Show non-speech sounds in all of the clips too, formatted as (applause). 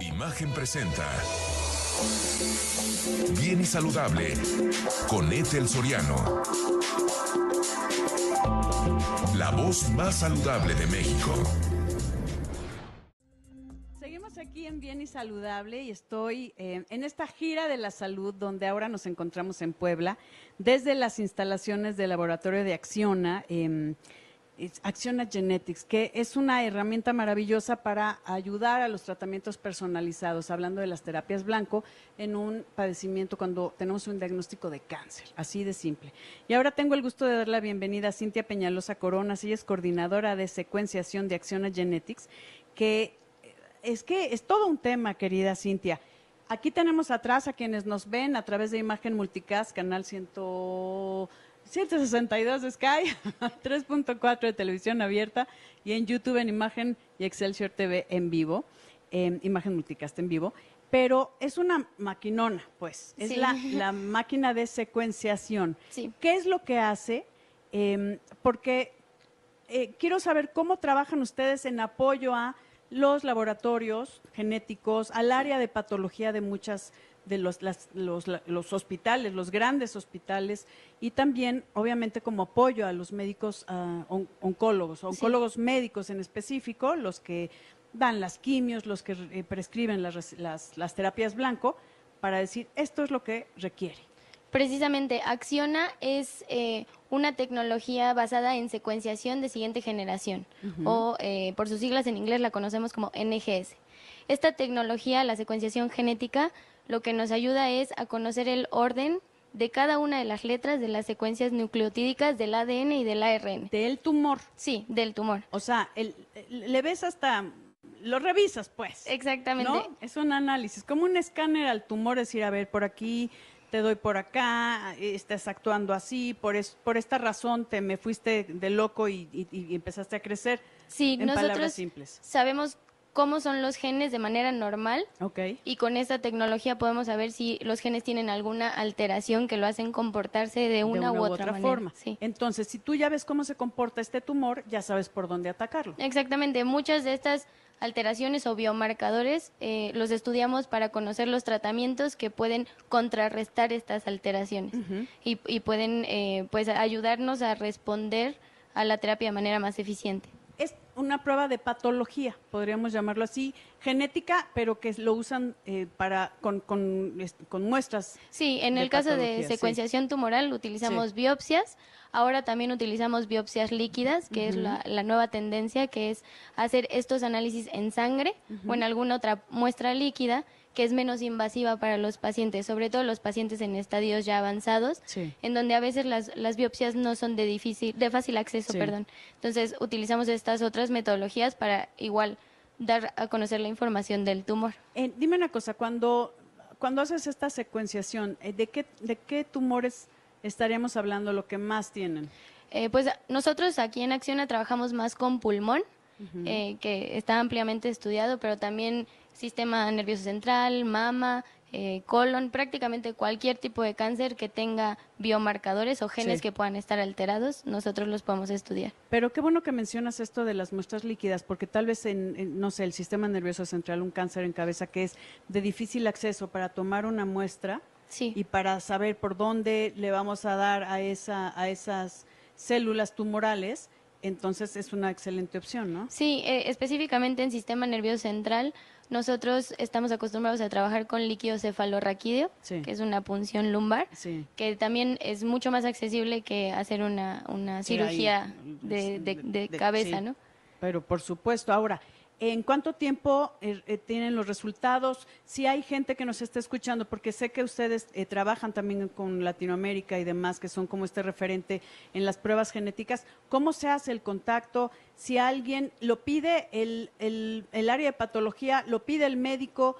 Imagen presenta. Bien y saludable con Ethel Soriano. La voz más saludable de México. Seguimos aquí en Bien y Saludable y estoy eh, en esta gira de la salud donde ahora nos encontramos en Puebla desde las instalaciones del laboratorio de Acciona. em, Acciona Genetics, que es una herramienta maravillosa para ayudar a los tratamientos personalizados, hablando de las terapias blanco, en un padecimiento cuando tenemos un diagnóstico de cáncer, así de simple. Y ahora tengo el gusto de dar la bienvenida a Cintia Peñalosa Coronas, ella es coordinadora de secuenciación de Acciona Genetics, que eh, es que es todo un tema, querida Cintia. Aquí tenemos atrás a quienes nos ven a través de Imagen Multicast, canal 100 162 de Sky, (laughs) 3.4 de televisión abierta y en YouTube en Imagen y Excelsior TV en vivo, eh, Imagen Multicast en vivo. Pero es una maquinona, pues, es Sí. la, (laughs) la máquina de secuenciación. Sí. ¿Qué es lo que hace? Eh, porque eh, quiero saber cómo trabajan ustedes en apoyo a los laboratorios genéticos, al área de patología de muchas de los, las- los, los hospitales, los grandes hospitales, y también, obviamente, como apoyo a los médicos ah, on- oncólogos, oncólogos médicos en específico, los que dan las quimios, los que eh, prescriben las, las, las terapias blanco, para decir, esto es lo que requiere. Precisamente, Acciona es eh, una tecnología basada en secuenciación de siguiente generación, o eh, por sus siglas en inglés la conocemos como NGS. Esta tecnología, la secuenciación genética, lo que nos ayuda es a conocer el orden de cada una de las letras de las secuencias nucleotídicas del ADN y del ARN. Del tumor, Sí, del tumor. o sea, el- el- le ves hasta, lo revisas, pues. Exactamente. ¿no? Es un análisis, como un escáner al tumor, decir, a ver, por aquí te doy por acá, eh, estás actuando así, por, es- por esta razón te me fuiste de loco y, y- y empezaste a crecer. Sí, en palabras nosotros simples. sabemos cómo son los genes de manera normal y con esta tecnología podemos saber si los genes tienen alguna alteración que lo hacen comportarse de una, u otra, manera. forma. Sí. Entonces, si tú ya ves cómo se comporta este tumor, ya sabes por dónde atacarlo. Exactamente, muchas de estas alteraciones o biomarcadores eh, los estudiamos para conocer los tratamientos que pueden contrarrestar estas alteraciones y, y pueden eh, pues ayudarnos a responder a la terapia de manera más eficiente. Una prueba de patología, podríamos llamarlo así, genética, pero que lo usan eh, para con, con, con muestras. Sí, en de el caso de sí. secuenciación tumoral utilizamos Sí. biopsias, ahora también utilizamos biopsias líquidas, que es la, la nueva tendencia, que es hacer estos análisis en sangre o en alguna otra muestra líquida que es menos invasiva para los pacientes, sobre todo los pacientes en estadios ya avanzados, Sí. en donde a veces las, las biopsias no son de difícil, de fácil acceso, Sí. perdón. Entonces utilizamos estas otras metodologías para igual dar a conocer la información del tumor. Eh, dime una cosa, cuando, cuando haces esta secuenciación, eh, ¿de qué, ¿de qué tumores estaríamos hablando, lo que más tienen? Eh, pues nosotros aquí en Acciona trabajamos más con pulmón, eh, que está ampliamente estudiado, pero también sistema nervioso central, mama, eh, colon, prácticamente cualquier tipo de cáncer que tenga biomarcadores o genes Sí. que puedan estar alterados, nosotros los podemos estudiar. Pero qué bueno que mencionas esto de las muestras líquidas, porque tal vez en, en, no sé, el sistema nervioso central, un cáncer en cabeza que es de difícil acceso para tomar una muestra Sí. y para saber por dónde le vamos a dar a, esa, a esas células tumorales, entonces es una excelente opción, ¿no? Sí, eh, específicamente en sistema nervioso central, nosotros estamos acostumbrados a trabajar con líquido cefalorraquídeo, Sí. que es una punción lumbar, Sí. que también es mucho más accesible que hacer una, una Sí, cirugía ahí, de, de- de de- cabeza. ¿no? Pero por supuesto, ahora, ¿en cuánto tiempo eh, eh, tienen los resultados? Si hay gente que nos está escuchando, porque sé que ustedes eh, trabajan también con Latinoamérica y demás, que son como este referente en las pruebas genéticas, ¿cómo se hace el contacto? Si alguien lo pide el, el, el área de patología, lo pide el médico,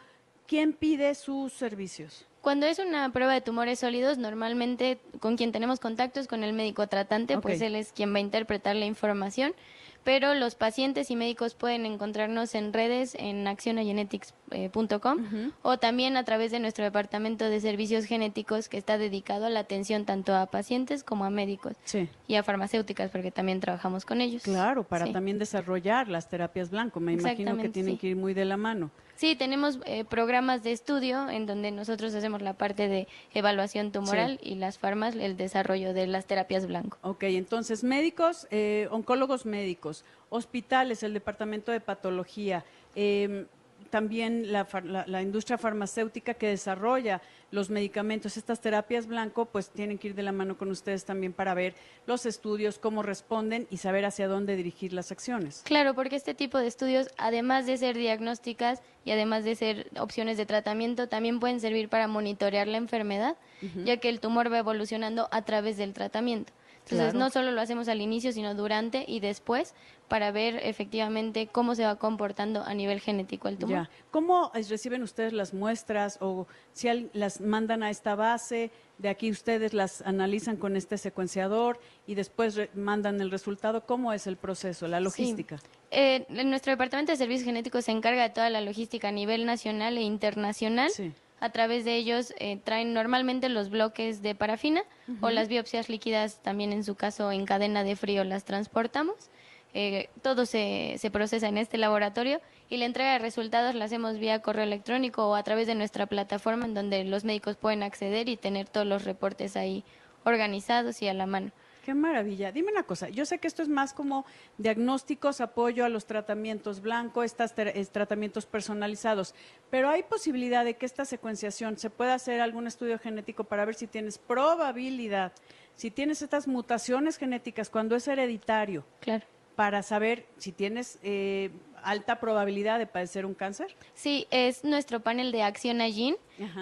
¿quién pide sus servicios? Cuando es una prueba de tumores sólidos, normalmente con quien tenemos contacto es con el médico tratante, pues él es quien va a interpretar la información. Pero los pacientes y médicos pueden encontrarnos en redes en accionagenetics.com o también a través de nuestro departamento de servicios genéticos que está dedicado a la atención tanto a pacientes como a médicos Sí. y a farmacéuticas porque también trabajamos con ellos. Claro, para Sí. también desarrollar las terapias blanco. Me imagino que tienen sí. que ir muy de la mano. Sí, tenemos eh, programas de estudio en donde nosotros hacemos la parte de evaluación tumoral y las farmas el desarrollo de las terapias blanco. Ok, entonces médicos, eh, oncólogos médicos, hospitales, el departamento de patología, eh, también la, la, la, industria farmacéutica que desarrolla los medicamentos, estas terapias blanco, pues tienen que ir de la mano con ustedes también para ver los estudios, cómo responden y saber hacia dónde dirigir las acciones. Claro, porque este tipo de estudios, además de ser diagnósticas y además de ser opciones de tratamiento, también pueden servir para monitorear la enfermedad, uh -huh. ya que el tumor va evolucionando a través del tratamiento. Entonces, claro. no solo lo hacemos al inicio, sino durante y después para ver efectivamente cómo se va comportando a nivel genético el tumor. Ya. ¿Cómo reciben ustedes las muestras o si las mandan a esta base? De aquí ustedes las analizan con este secuenciador y después mandan el resultado. ¿Cómo es el proceso, la logística? Sí. Eh, nuestro departamento de servicios genéticos se encarga de toda la logística a nivel nacional e internacional. Sí a través de ellos eh, traen normalmente los bloques de parafina uh -huh. o las biopsias líquidas, también en su caso en cadena de frío las transportamos. Eh, todo se, se, procesa en este laboratorio y la entrega de resultados la hacemos vía correo electrónico o a través de nuestra plataforma en donde los médicos pueden acceder y tener todos los reportes ahí organizados y a la mano. Qué maravilla. Dime una cosa, yo sé que esto es más como diagnósticos, apoyo a los tratamientos blanco, estos tratamientos personalizados, pero hay posibilidad de que esta secuenciación se pueda hacer algún estudio genético para ver si tienes probabilidad, si tienes estas mutaciones genéticas cuando es hereditario. Claro. Para saber si tienes eh, alta probabilidad de padecer un cáncer? Sí, es nuestro panel de acción a Gene,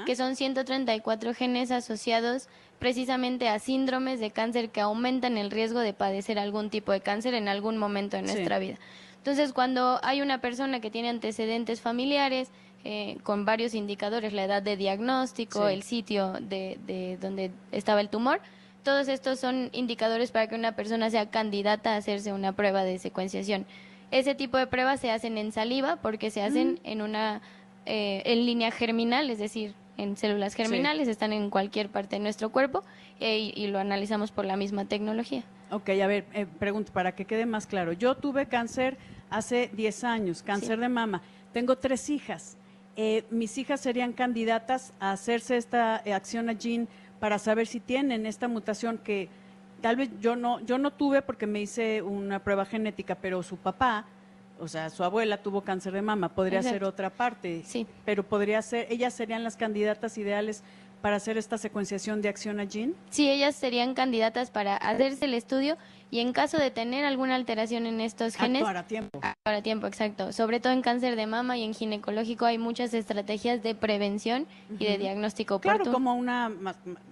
que son 134 genes asociados precisamente a síndromes de cáncer que aumentan el riesgo de padecer algún tipo de cáncer en algún momento de nuestra sí. vida. Entonces, cuando hay una persona que tiene antecedentes familiares, eh, con varios indicadores, la edad de diagnóstico, Sí. el sitio de, de donde estaba el tumor, todos estos son indicadores para que una persona sea candidata a hacerse una prueba de secuenciación. Ese tipo de pruebas se hacen en saliva porque se hacen en una eh, en línea germinal, es decir, en células germinales, están en cualquier parte de nuestro cuerpo y, lo analizamos por la misma tecnología. Ok, a ver, eh, pregunto para que quede más claro. Yo tuve cáncer hace 10 años, cáncer Sí. de mama. Tengo tres hijas. Eh, mis hijas serían candidatas a hacerse esta acción a gene para saber si tienen esta mutación que tal vez yo no, yo no tuve porque me hice una prueba genética, pero su papá, o sea, su abuela tuvo cáncer de mama, podría ser otra parte, Sí. pero podría ser, ellas serían las candidatas ideales para hacer esta secuenciación de acción a gene. Sí, ellas serían candidatas para hacerse el estudio y en caso de tener alguna alteración en estos genes, Actuar a tiempo. Tiempo, exacto. Sobre todo en cáncer de mama y en ginecológico hay muchas estrategias de prevención y de diagnóstico Claro, como una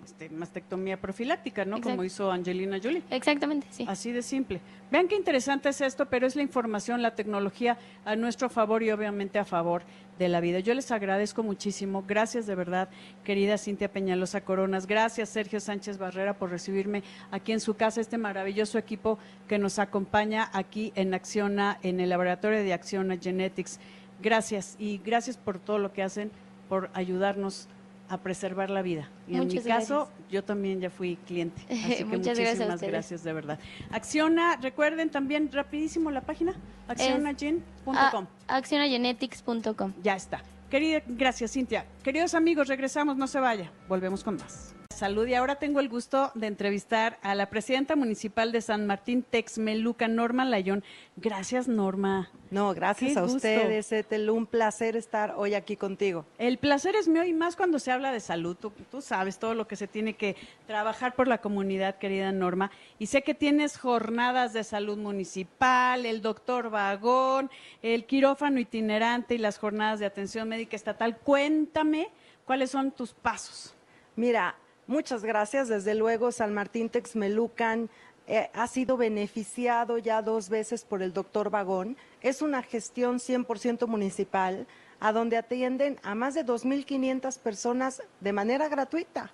este, mastectomía profiláctica, ¿no? Como hizo Angelina Jolie. Exactamente, sí. Así de simple. Vean qué interesante es esto, pero es la información, la tecnología a nuestro favor y obviamente a favor de la vida. Yo les agradezco muchísimo. Gracias de verdad, querida Cintia Peñalosa Coronas. Gracias, Sergio Sánchez Barrera, por recibirme aquí en su casa, este maravilloso equipo que nos acompaña aquí en Acciona, en el laboratorio de Acciona Genetics. Gracias y gracias por todo lo que hacen, por ayudarnos a preservar la vida. Y en mi caso, gracias. yo también ya fui cliente. (laughs) Así que Muchas gracias a muchísimas ustedes. gracias, de verdad. Acciona, recuerden también rapidísimo la página, accionagen.com. Accionagenetics.com. Ya está. Querida, gracias Cintia. Queridos amigos, regresamos, no se vaya. Volvemos con más. Salud y ahora tengo el gusto de entrevistar a la presidenta municipal de San Martín Texmeluca, Norma Layón. Gracias, Norma. No, gracias Qué a gusto. ustedes, Ethel. Un placer estar hoy aquí contigo. El placer es mío y más cuando se habla de salud. Tú, tú sabes todo lo que se tiene que trabajar por la comunidad, querida Norma. Y sé que tienes jornadas de salud municipal, el doctor vagón, el quirófano itinerante y las jornadas de atención médica estatal. Cuéntame cuáles son tus pasos. Mira, muchas gracias. Desde luego, San Martín Texmelucan eh, ha sido beneficiado ya dos veces por el doctor Vagón. Es una gestión 100% municipal a donde atienden a más de 2.500 personas de manera gratuita.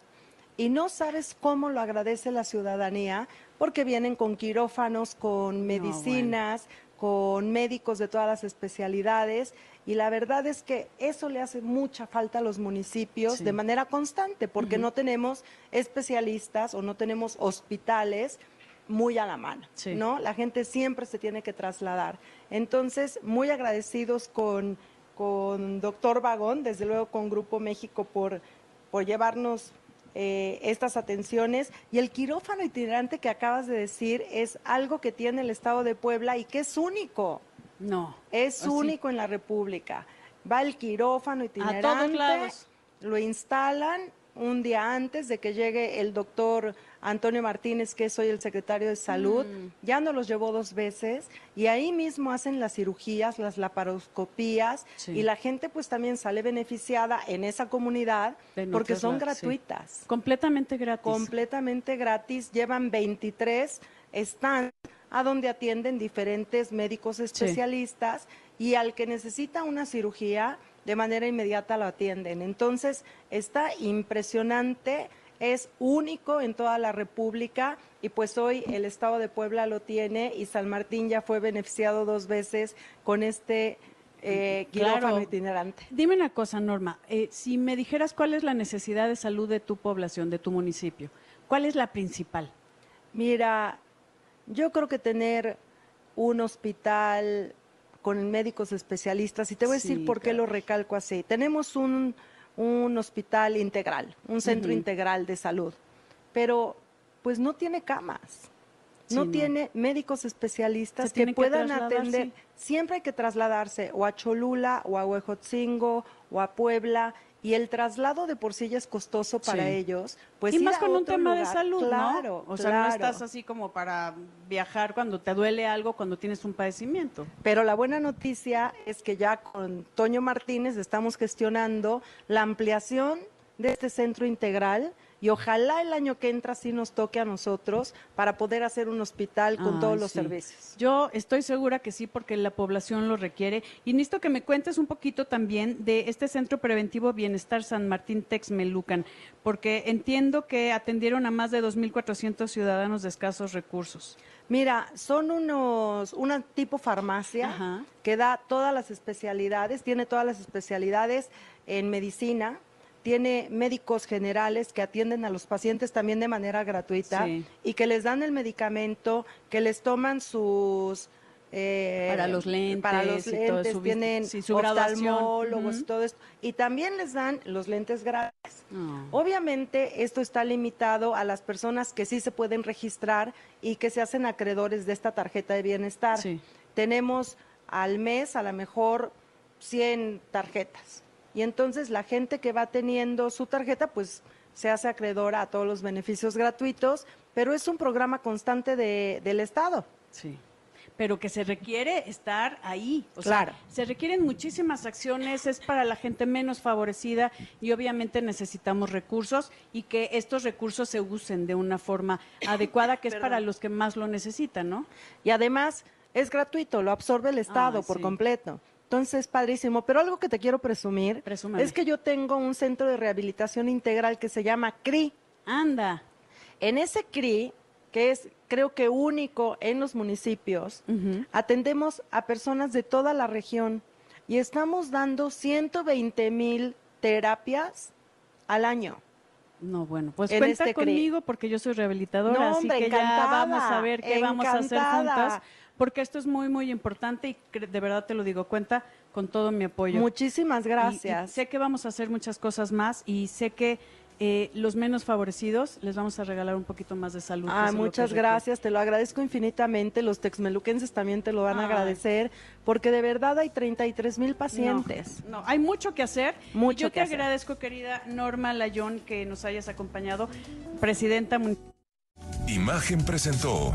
Y no sabes cómo lo agradece la ciudadanía porque vienen con quirófanos, con medicinas, con médicos de todas las especialidades y la verdad es que eso le hace mucha falta a los municipios Sí. de manera constante porque no tenemos especialistas o no tenemos hospitales muy a la mano, Sí. ¿no? La gente siempre se tiene que trasladar. Entonces, muy agradecidos con con doctor Vagón, desde luego con Grupo México por, por llevarnos eh, estas atenciones. Y el quirófano itinerante que acabas de decir es algo que tiene el Estado de Puebla y que es único. No. Es único en la República. Va el quirófano itinerante. A todos lados. Lo instalan un día antes de que llegue el doctor Antonio Martínez, que soy el secretario de salud, Mm. ya nos los llevó dos veces y ahí mismo hacen las cirugías, las laparoscopías Sí. y la gente pues también sale beneficiada en esa comunidad porque son sí. gratuitas, Completamente gratis. completamente gratis, llevan 23 stands a donde atienden diferentes médicos especialistas y al que necesita una cirugía de manera inmediata lo atienden. Entonces, está impresionante, es único en toda la República y pues hoy el Estado de Puebla lo tiene y San Martín ya fue beneficiado dos veces con este eh, quirófano Claro. itinerante. Dime una cosa, Norma. eh, si me dijeras cuál es la necesidad de salud de tu población, de tu municipio, ¿cuál es la principal? Mira, yo creo que tener un hospital con médicos especialistas, y te voy a Sí, decir por qué lo recalco así. Tenemos un, un hospital integral, un centro integral de salud, pero pues no tiene camas. Sí, no, no. tiene médicos especialistas que puedan atender. sí. Siempre hay que trasladarse o a Cholula o a Huejotzingo o a Puebla y el traslado de por sí ya es costoso para Sí. ellos. Pues y ir más a con un tema de salud, claro, ¿no? O sea, no estás así como para viajar cuando te duele algo, cuando tienes un padecimiento. Pero la buena noticia es que ya con Toño Martínez estamos gestionando la ampliación de este centro integral y ojalá el año que entra sí nos toque a nosotros para poder hacer un hospital con todos los sí. servicios. Yo estoy segura que sí, porque la población lo requiere. Y necesito que me cuentes un poquito también de este Centro Preventivo Bienestar San Martín Texmelucan, porque entiendo que atendieron a más de 2.400 ciudadanos de escasos recursos. Mira, son unos, una tipo farmacia Ajá. que da todas las especialidades, tiene todas las especialidades en medicina, tiene médicos generales que atienden a los pacientes también de manera gratuita Sí. y que les dan el medicamento, que les toman sus... eh, Para los lentes para los y todo lentes, su tienen sí, su oftalmólogos y todo esto. Y también les dan los lentes gratis. No. Obviamente esto está limitado a las personas que sí se pueden registrar y que se hacen acreedores de esta tarjeta de bienestar. Sí. Tenemos al mes a lo mejor 100 tarjetas. Y entonces la gente que va teniendo su tarjeta pues se hace acreedora a todos los beneficios gratuitos, pero es un programa constante de- del Estado. Sí. Pero que se requiere estar ahí. O Claro. sea, se requieren muchísimas acciones, es para la gente menos favorecida y obviamente necesitamos recursos y que estos recursos se usen de una forma adecuada, que es para los que más lo necesitan, ¿no? Y además es gratuito, lo absorbe el Estado por sí. completo. Entonces, padrísimo. Pero algo que te quiero presumir Presúmame. es que yo tengo un centro de rehabilitación integral que se llama CRI. Anda. En ese CRI, que es creo que único en los municipios, atendemos a personas de toda la región y estamos dando 120 mil terapias al año. No, bueno, pues En cuenta este conmigo porque yo soy rehabilitadora, No, así hombre, ya encantada, vamos a ver qué vamos a hacer encantada. juntas, porque esto es muy, muy importante y de verdad te lo digo, cuenta con todo mi apoyo. Muchísimas Y- y gracias. sé que vamos a hacer muchas cosas más y sé que eh, los menos favorecidos les vamos a regalar un poquito más de salud. Ah, muchas gracias, te lo agradezco infinitamente. Los texmeluquenses también te lo van a agradecer, porque de verdad hay 33 mil pacientes. No, no, hay mucho que hacer. Mucho Yo que te hacer. agradezco, querida Norma Layón, que nos hayas acompañado, presidenta municipal. Imagen presentó